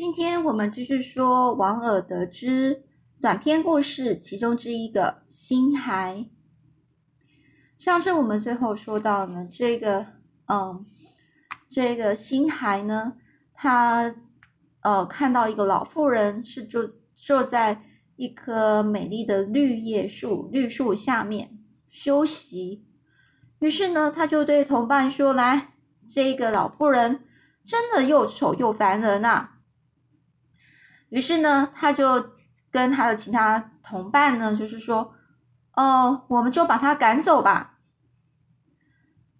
今天我们继续说王尔德之短篇故事其中之一个星海。上次我们最后说到呢，这个嗯，这个星海呢，他呃看到一个老妇人是坐坐在一棵美丽的绿叶树绿树下面休息，于是呢，他就对同伴说：“来，这个老妇人真的又丑又烦人呐。”于是呢，他就跟他的其他同伴呢，就是说，哦，我们就把他赶走吧，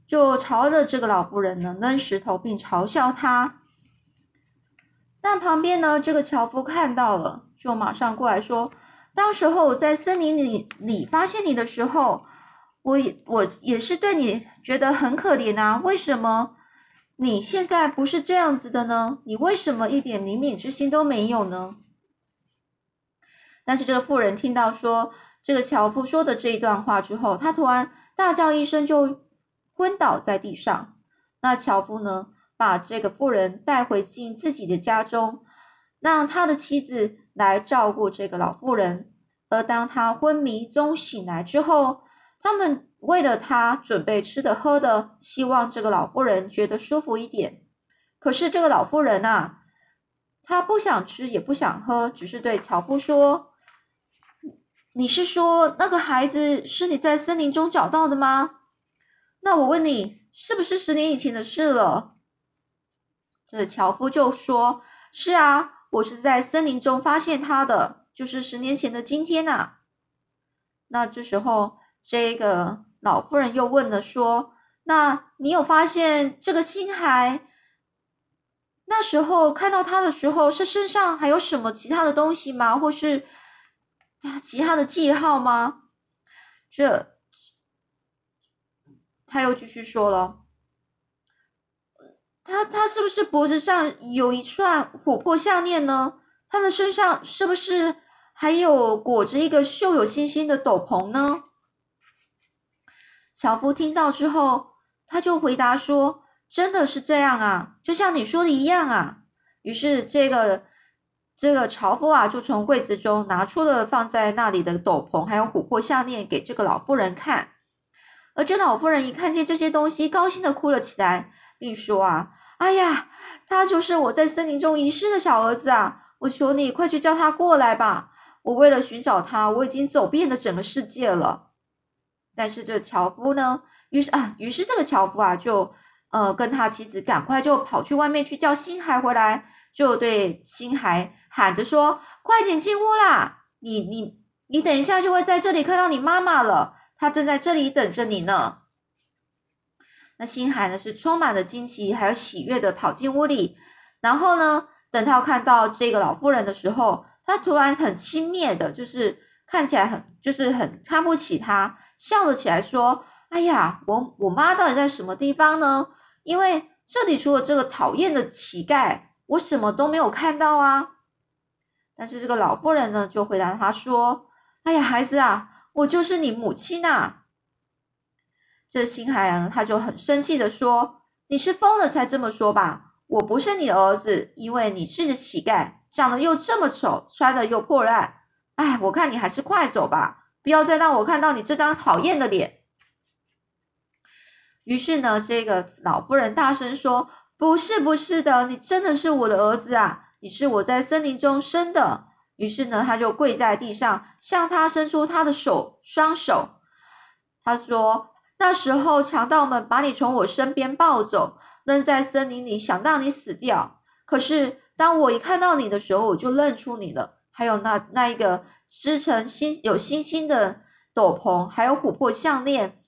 就朝着这个老妇人呢扔石头，并嘲笑他。但旁边呢，这个樵夫看到了，就马上过来说：“当时候我在森林里里发现你的时候，我也我也是对你觉得很可怜啊，为什么？”你现在不是这样子的呢？你为什么一点怜悯之心都没有呢？但是这个妇人听到说这个樵夫说的这一段话之后，他突然大叫一声，就昏倒在地上。那樵夫呢，把这个妇人带回进自己的家中，让他的妻子来照顾这个老妇人。而当他昏迷中醒来之后，他们。为了他准备吃的喝的，希望这个老妇人觉得舒服一点。可是这个老妇人啊，她不想吃也不想喝，只是对樵夫说：“你是说那个孩子是你在森林中找到的吗？那我问你，是不是十年以前的事了？”这樵夫就说：“是啊，我是在森林中发现他的，就是十年前的今天呐。”那这时候这个。老夫人又问了，说：“那你有发现这个星孩？那时候看到他的时候，是身上还有什么其他的东西吗？或是其他的记号吗？”这他又继续说了：“他他是不是脖子上有一串琥珀项链呢？他的身上是不是还有裹着一个绣有星星的斗篷呢？”樵夫听到之后，他就回答说：“真的是这样啊，就像你说的一样啊。”于是，这个这个樵夫啊，就从柜子中拿出了放在那里的斗篷，还有琥珀项链，给这个老妇人看。而这老妇人一看见这些东西，高兴的哭了起来，并说：“啊，哎呀，他就是我在森林中遗失的小儿子啊！我求你快去叫他过来吧！我为了寻找他，我已经走遍了整个世界了。”但是这樵夫呢，于是啊，于是这个樵夫啊，就呃跟他妻子赶快就跑去外面去叫星海回来，就对星海喊着说：“快点进屋啦！你你你等一下就会在这里看到你妈妈了，她正在这里等着你呢。”那星海呢是充满了惊奇还有喜悦的跑进屋里，然后呢，等他看到这个老妇人的时候，他突然很轻蔑的，就是看起来很就是很看不起他。笑了起来，说：“哎呀，我我妈到底在什么地方呢？因为这里除了这个讨厌的乞丐，我什么都没有看到啊。”但是这个老妇人呢，就回答他说：“哎呀，孩子啊，我就是你母亲呐。”这新海呢，他就很生气的说：“你是疯了才这么说吧？我不是你的儿子，因为你是个乞丐，长得又这么丑，穿的又破烂。哎，我看你还是快走吧。”不要再让我看到你这张讨厌的脸。于是呢，这个老妇人大声说：“不是，不是的，你真的是我的儿子啊！你是我在森林中生的。”于是呢，他就跪在地上，向他伸出他的手，双手。他说：“那时候强盗们把你从我身边抱走，扔在森林里，想让你死掉。可是当我一看到你的时候，我就认出你了。还有那那一个。”织成星有星星的斗篷，还有琥珀项链，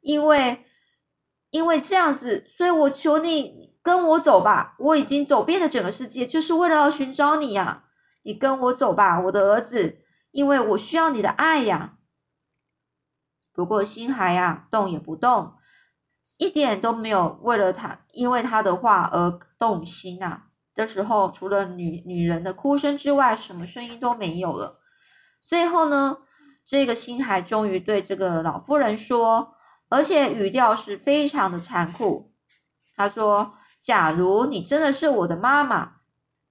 因为因为这样子，所以我求你跟我走吧。我已经走遍了整个世界，就是为了要寻找你呀。你跟我走吧，我的儿子，因为我需要你的爱呀。不过星海呀，动也不动，一点都没有为了他，因为他的话而动心啊。这时候，除了女女人的哭声之外，什么声音都没有了。最后呢，这个星海终于对这个老妇人说，而且语调是非常的残酷。他说：“假如你真的是我的妈妈，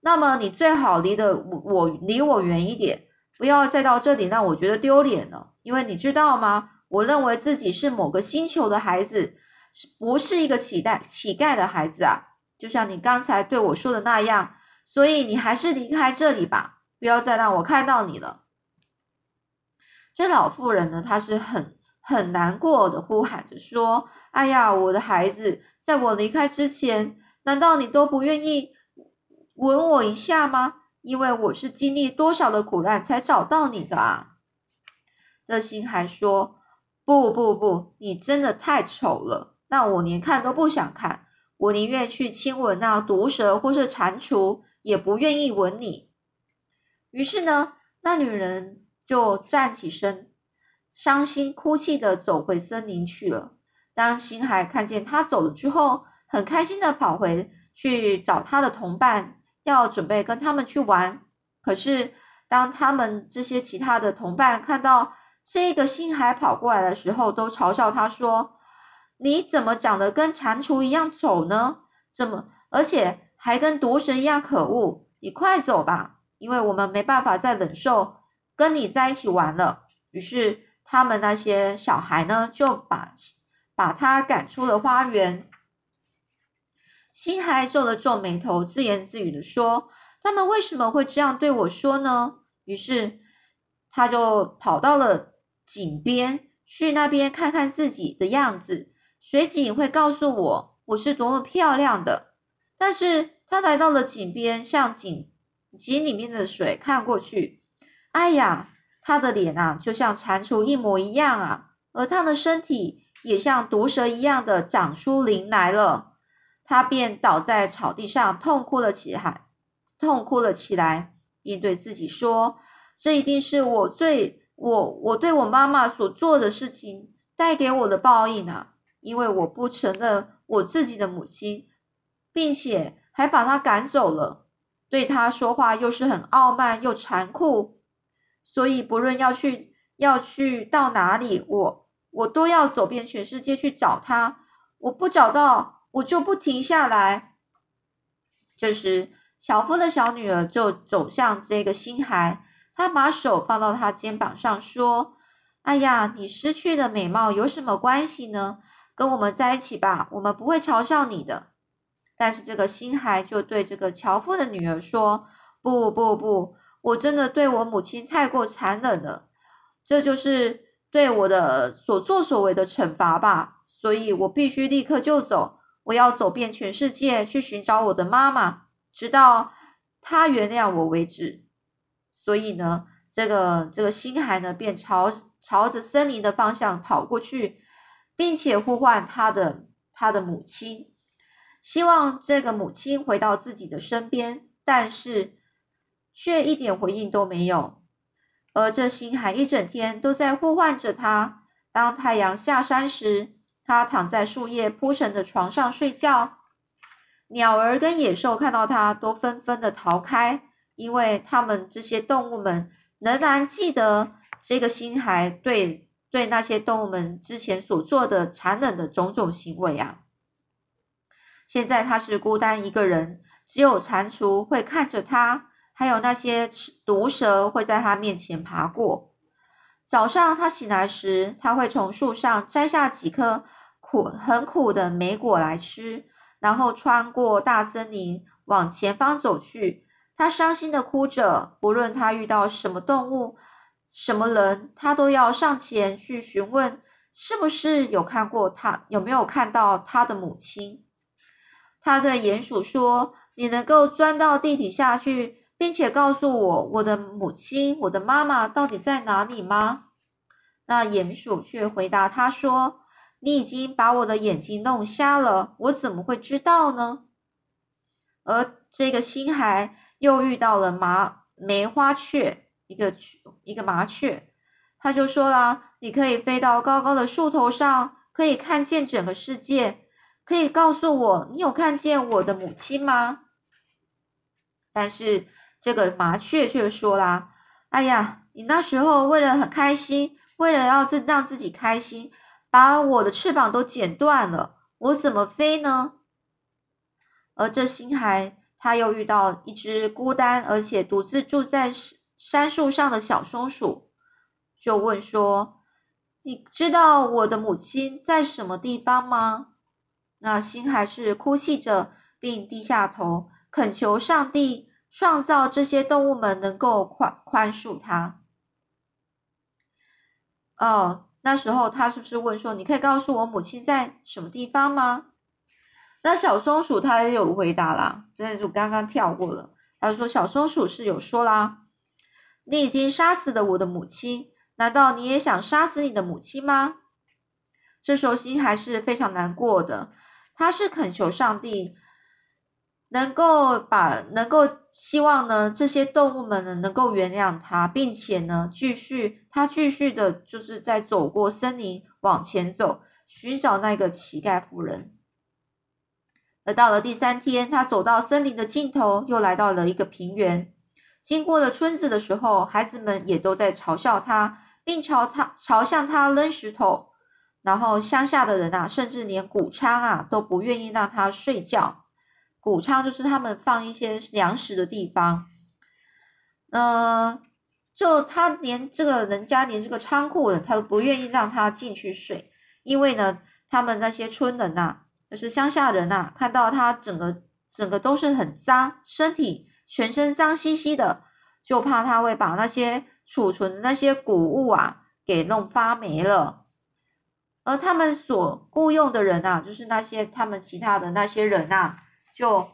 那么你最好离的我我离我远一点，不要再到这里让我觉得丢脸了。因为你知道吗？我认为自己是某个星球的孩子，是不是一个乞丐乞丐的孩子啊。就像你刚才对我说的那样，所以你还是离开这里吧，不要再让我看到你了。这老妇人呢，她是很很难过的，呼喊着说：“哎呀，我的孩子，在我离开之前，难道你都不愿意吻我一下吗？因为我是经历多少的苦难才找到你的啊！”这心还说：“不不不，你真的太丑了，那我连看都不想看，我宁愿去亲吻那毒蛇或是蟾蜍，也不愿意吻你。”于是呢，那女人就站起身。伤心哭泣的走回森林去了。当星海看见他走了之后，很开心的跑回去找他的同伴，要准备跟他们去玩。可是，当他们这些其他的同伴看到这个星海跑过来的时候，都嘲笑他说：“你怎么长得跟蟾蜍一样丑呢？怎么，而且还跟毒蛇一样可恶？你快走吧，因为我们没办法再忍受跟你在一起玩了。”于是。他们那些小孩呢，就把把他赶出了花园。星海皱了皱眉头，自言自语的说：“他们为什么会这样对我说呢？”于是他就跑到了井边，去那边看看自己的样子。水井会告诉我我是多么漂亮的。但是他来到了井边，向井井里面的水看过去，哎呀！他的脸啊，就像蟾蜍一模一样啊，而他的身体也像毒蛇一样的长出鳞来了。他便倒在草地上，痛哭了起来，痛哭了起来，并对自己说：“这一定是我最我我对我妈妈所做的事情带给我的报应啊！因为我不承认我自己的母亲，并且还把她赶走了，对她说话又是很傲慢又残酷。”所以，不论要去要去到哪里，我我都要走遍全世界去找他。我不找到，我就不停下来。这时，樵夫的小女儿就走向这个星孩，她把手放到他肩膀上，说：“哎呀，你失去的美貌有什么关系呢？跟我们在一起吧，我们不会嘲笑你的。”但是，这个星孩就对这个樵夫的女儿说：“不不不。”我真的对我母亲太过残忍了，这就是对我的所作所为的惩罚吧。所以我必须立刻就走，我要走遍全世界去寻找我的妈妈，直到她原谅我为止。所以呢，这个这个星海呢，便朝朝着森林的方向跑过去，并且呼唤他的他的母亲，希望这个母亲回到自己的身边，但是。却一点回应都没有，而这星海一整天都在呼唤着他。当太阳下山时，他躺在树叶铺成的床上睡觉。鸟儿跟野兽看到他，都纷纷的逃开，因为他们这些动物们仍然记得这个星海对对那些动物们之前所做的残忍的种种行为啊。现在他是孤单一个人，只有蟾蜍会看着他。还有那些毒蛇会在他面前爬过。早上他醒来时，他会从树上摘下几颗苦很苦的莓果来吃，然后穿过大森林往前方走去。他伤心的哭着，不论他遇到什么动物、什么人，他都要上前去询问，是不是有看过他，有没有看到他的母亲。他对鼹鼠说：“你能够钻到地底下去。”并且告诉我，我的母亲，我的妈妈到底在哪里吗？那鼹鼠却回答他说：“你已经把我的眼睛弄瞎了，我怎么会知道呢？”而这个星孩又遇到了麻梅花雀，一个一个麻雀，他就说了：“你可以飞到高高的树头上，可以看见整个世界，可以告诉我，你有看见我的母亲吗？”但是。这个麻雀却说啦：“哎呀，你那时候为了很开心，为了要自让自己开心，把我的翅膀都剪断了，我怎么飞呢？”而这星海他又遇到一只孤单而且独自住在山树上的小松鼠，就问说：“你知道我的母亲在什么地方吗？”那心还是哭泣着，并低下头恳求上帝创造这些动物们能够宽宽恕他。哦，那时候他是不是问说：“你可以告诉我母亲在什么地方吗？”那小松鼠它也有回答啦，这就刚刚跳过了。他说：“小松鼠是有说啦，你已经杀死了我的母亲，难道你也想杀死你的母亲吗？”这时候心还是非常难过的，他是恳求上帝能够把能够希望呢这些动物们呢能够原谅他，并且呢继续他继续的就是在走过森林往前走，寻找那个乞丐妇人。而到了第三天，他走到森林的尽头，又来到了一个平原。经过了村子的时候，孩子们也都在嘲笑他，并朝他朝向他扔石头。然后乡下的人啊，甚至连谷仓啊都不愿意让他睡觉。谷仓就是他们放一些粮食的地方。嗯，就他连这个人家连这个仓库的他都不愿意让他进去睡，因为呢，他们那些村人呐。就是乡下人呐，看到他整个整个都是很脏，身体全身脏兮兮的，就怕他会把那些储存的那些谷物啊给弄发霉了。而他们所雇佣的人啊，就是那些他们其他的那些人呐，就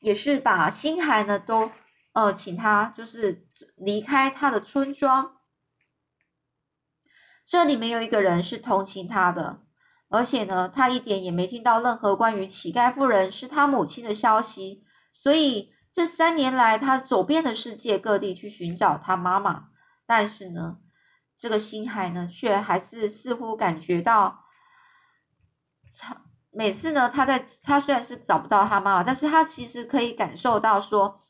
也是把新孩呢都呃请他就是离开他的村庄。这里面有一个人是同情他的。而且呢，他一点也没听到任何关于乞丐妇人是他母亲的消息，所以这三年来，他走遍了世界各地去寻找他妈妈。但是呢，这个星海呢，却还是似乎感觉到，每次呢，他在他虽然是找不到他妈妈，但是他其实可以感受到说，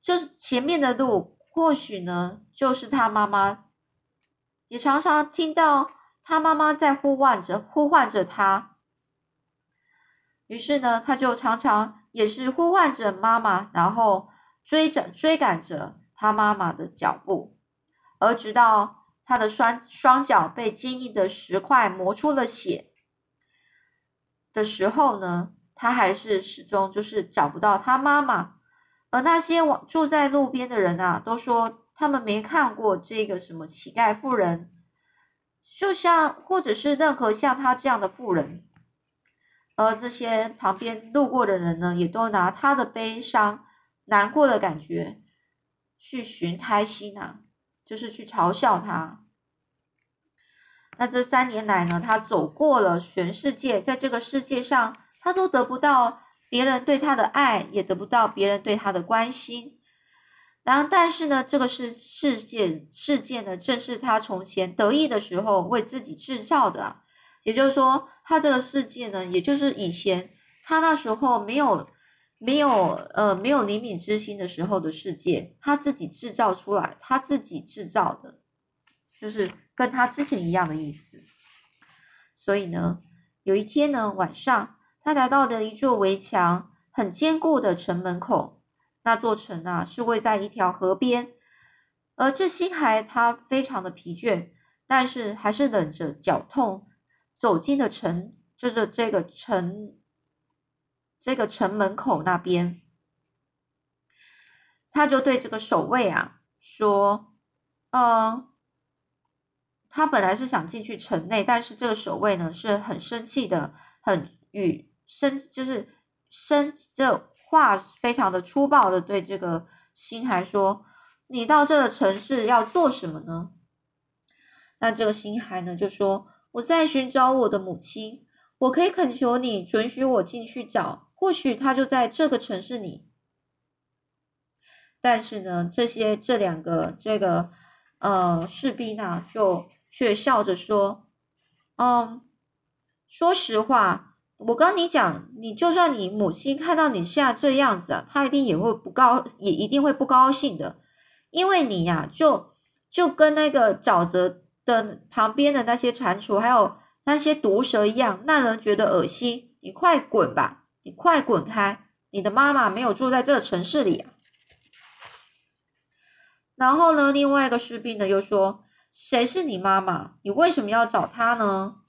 就是前面的路或许呢，就是他妈妈，也常常听到。他妈妈在呼唤着，呼唤着他。于是呢，他就常常也是呼唤着妈妈，然后追着追赶着他妈妈的脚步，而直到他的双双脚被坚硬的石块磨出了血的时候呢，他还是始终就是找不到他妈妈。而那些住在路边的人啊，都说他们没看过这个什么乞丐妇人。就像，或者是任何像他这样的富人，而这些旁边路过的人呢，也都拿他的悲伤、难过的感觉去寻开心啊，就是去嘲笑他。那这三年来呢，他走过了全世界，在这个世界上，他都得不到别人对他的爱，也得不到别人对他的关心。然后，但是呢，这个是世界事件呢，正是他从前得意的时候为自己制造的。也就是说，他这个世界呢，也就是以前他那时候没有没有呃没有灵敏之心的时候的世界，他自己制造出来，他自己制造的，就是跟他之前一样的意思。所以呢，有一天呢晚上，他来到了一座围墙很坚固的城门口。那座城啊，是位在一条河边，而这星孩他非常的疲倦，但是还是忍着脚痛走进了城，就是这个城，这个城门口那边，他就对这个守卫啊说：“呃，他本来是想进去城内，但是这个守卫呢是很生气的，很与生就是生这。”话非常的粗暴的对这个星孩说：“你到这个城市要做什么呢？”那这个星孩呢就说：“我在寻找我的母亲，我可以恳求你准许我进去找，或许他就在这个城市里。”但是呢，这些这两个这个呃士兵呢就却笑着说：“嗯，说实话。”我跟你讲，你就算你母亲看到你现在这样子啊，她一定也会不高，也一定会不高兴的，因为你呀，就就跟那个沼泽的旁边的那些蟾蜍，还有那些毒蛇一样，让人觉得恶心。你快滚吧，你快滚开，你的妈妈没有住在这个城市里啊。然后呢，另外一个士兵呢又说：“谁是你妈妈？你为什么要找她呢？”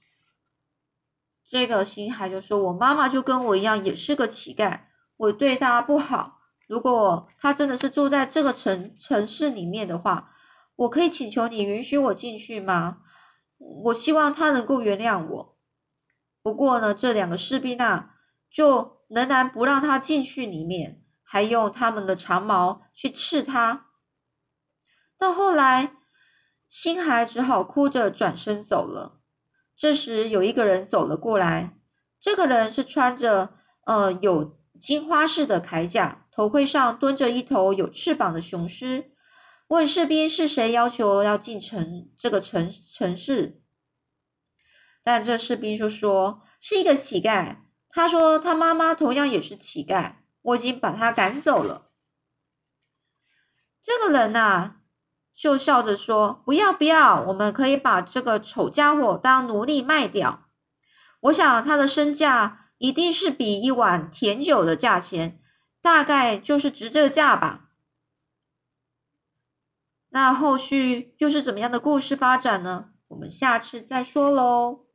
这个星海就说：“我妈妈就跟我一样，也是个乞丐，我对她不好。如果她真的是住在这个城城市里面的话，我可以请求你允许我进去吗？我希望她能够原谅我。不过呢，这两个士兵啊，就仍然不让他进去里面，还用他们的长矛去刺他。”到后来，星海只好哭着转身走了。这时，有一个人走了过来。这个人是穿着呃有金花式的铠甲，头盔上蹲着一头有翅膀的雄狮。问士兵是谁要求要进城这个城城市？但这士兵就说是一个乞丐。他说他妈妈同样也是乞丐，我已经把他赶走了。这个人呐。就笑着说：“不要不要，我们可以把这个丑家伙当奴隶卖掉。我想他的身价一定是比一碗甜酒的价钱，大概就是值这个价吧。”那后续又是怎么样的故事发展呢？我们下次再说喽。